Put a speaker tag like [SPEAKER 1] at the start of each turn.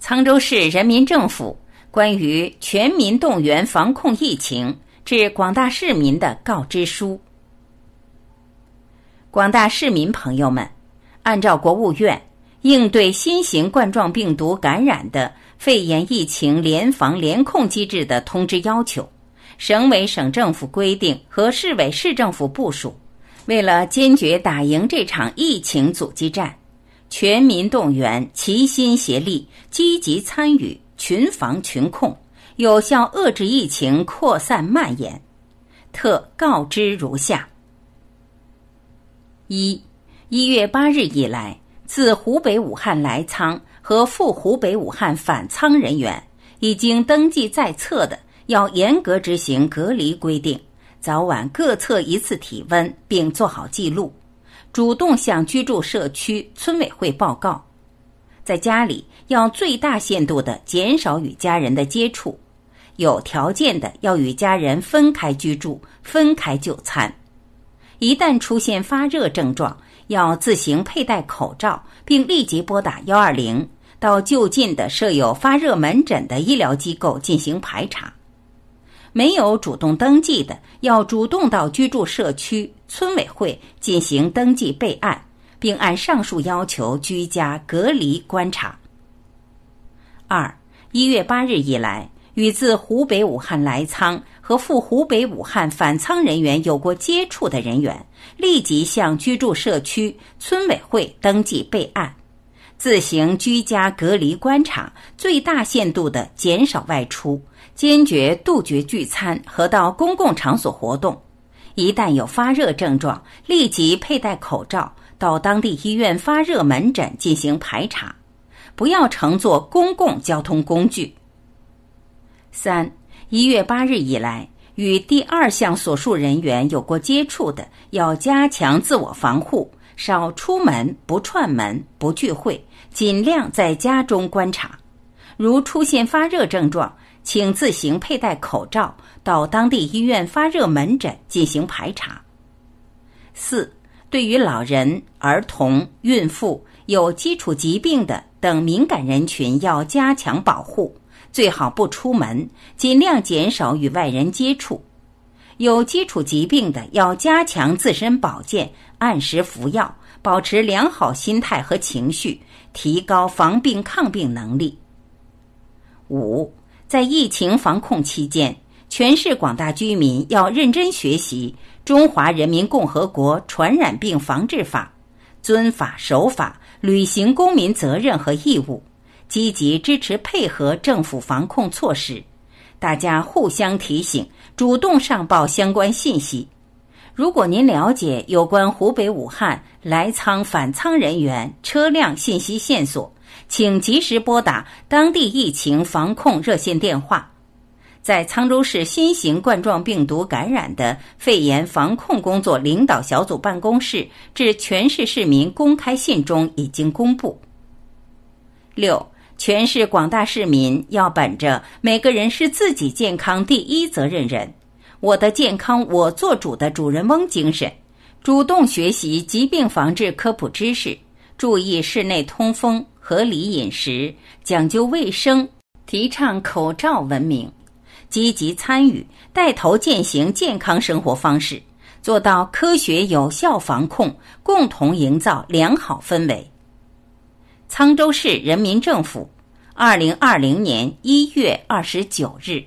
[SPEAKER 1] 沧州市人民政府关于全民动员防控疫情致广大市民的告知书。广大市民朋友们，按照国务院应对新型冠状病毒感染的肺炎疫情联防联控机制的通知要求，省委省政府规定和市委市政府部署，为了坚决打赢这场疫情阻击战。全民动员，齐心协力，积极参与，群防群控，有效遏制疫情扩散蔓延。特告知如下：一、一月八日以来，自湖北武汉来仓和赴湖北武汉返仓人员，已经登记在册的，要严格执行隔离规定，早晚各测一次体温，并做好记录。主动向居住社区村委会报告，在家里要最大限度的减少与家人的接触，有条件的要与家人分开居住、分开就餐。一旦出现发热症状，要自行佩戴口罩，并立即拨打幺二零，到就近的设有发热门诊的医疗机构进行排查。没有主动登记的，要主动到居住社区村委会进行登记备案，并按上述要求居家隔离观察。二一月八日以来，与自湖北武汉来仓和赴湖北武汉返仓人员有过接触的人员，立即向居住社区村委会登记备案，自行居家隔离观察，最大限度的减少外出。坚决杜绝聚餐和到公共场所活动。一旦有发热症状，立即佩戴口罩到当地医院发热门诊进行排查，不要乘坐公共交通工具。三一月八日以来，与第二项所述人员有过接触的，要加强自我防护，少出门，不串门，不聚会，尽量在家中观察。如出现发热症状，请自行佩戴口罩，到当地医院发热门诊进行排查。四、对于老人、儿童、孕妇、有基础疾病的等敏感人群，要加强保护，最好不出门，尽量减少与外人接触。有基础疾病的要加强自身保健，按时服药，保持良好心态和情绪，提高防病抗病能力。五。在疫情防控期间，全市广大居民要认真学习《中华人民共和国传染病防治法》，遵法守法，履行公民责任和义务，积极支持配合政府防控措施。大家互相提醒，主动上报相关信息。如果您了解有关湖北武汉来仓返仓人员车辆信息线索，请及时拨打当地疫情防控热线电话。在沧州市新型冠状病毒感染的肺炎防控工作领导小组办公室致全市市民公开信中已经公布。六，全市广大市民要本着“每个人是自己健康第一责任人，我的健康我做主”的主人翁精神，主动学习疾病防治科普知识，注意室内通风。合理饮食，讲究卫生，提倡口罩文明，积极参与，带头践行健康生活方式，做到科学有效防控，共同营造良好氛围。沧州市人民政府，二零二零年一月二十九日。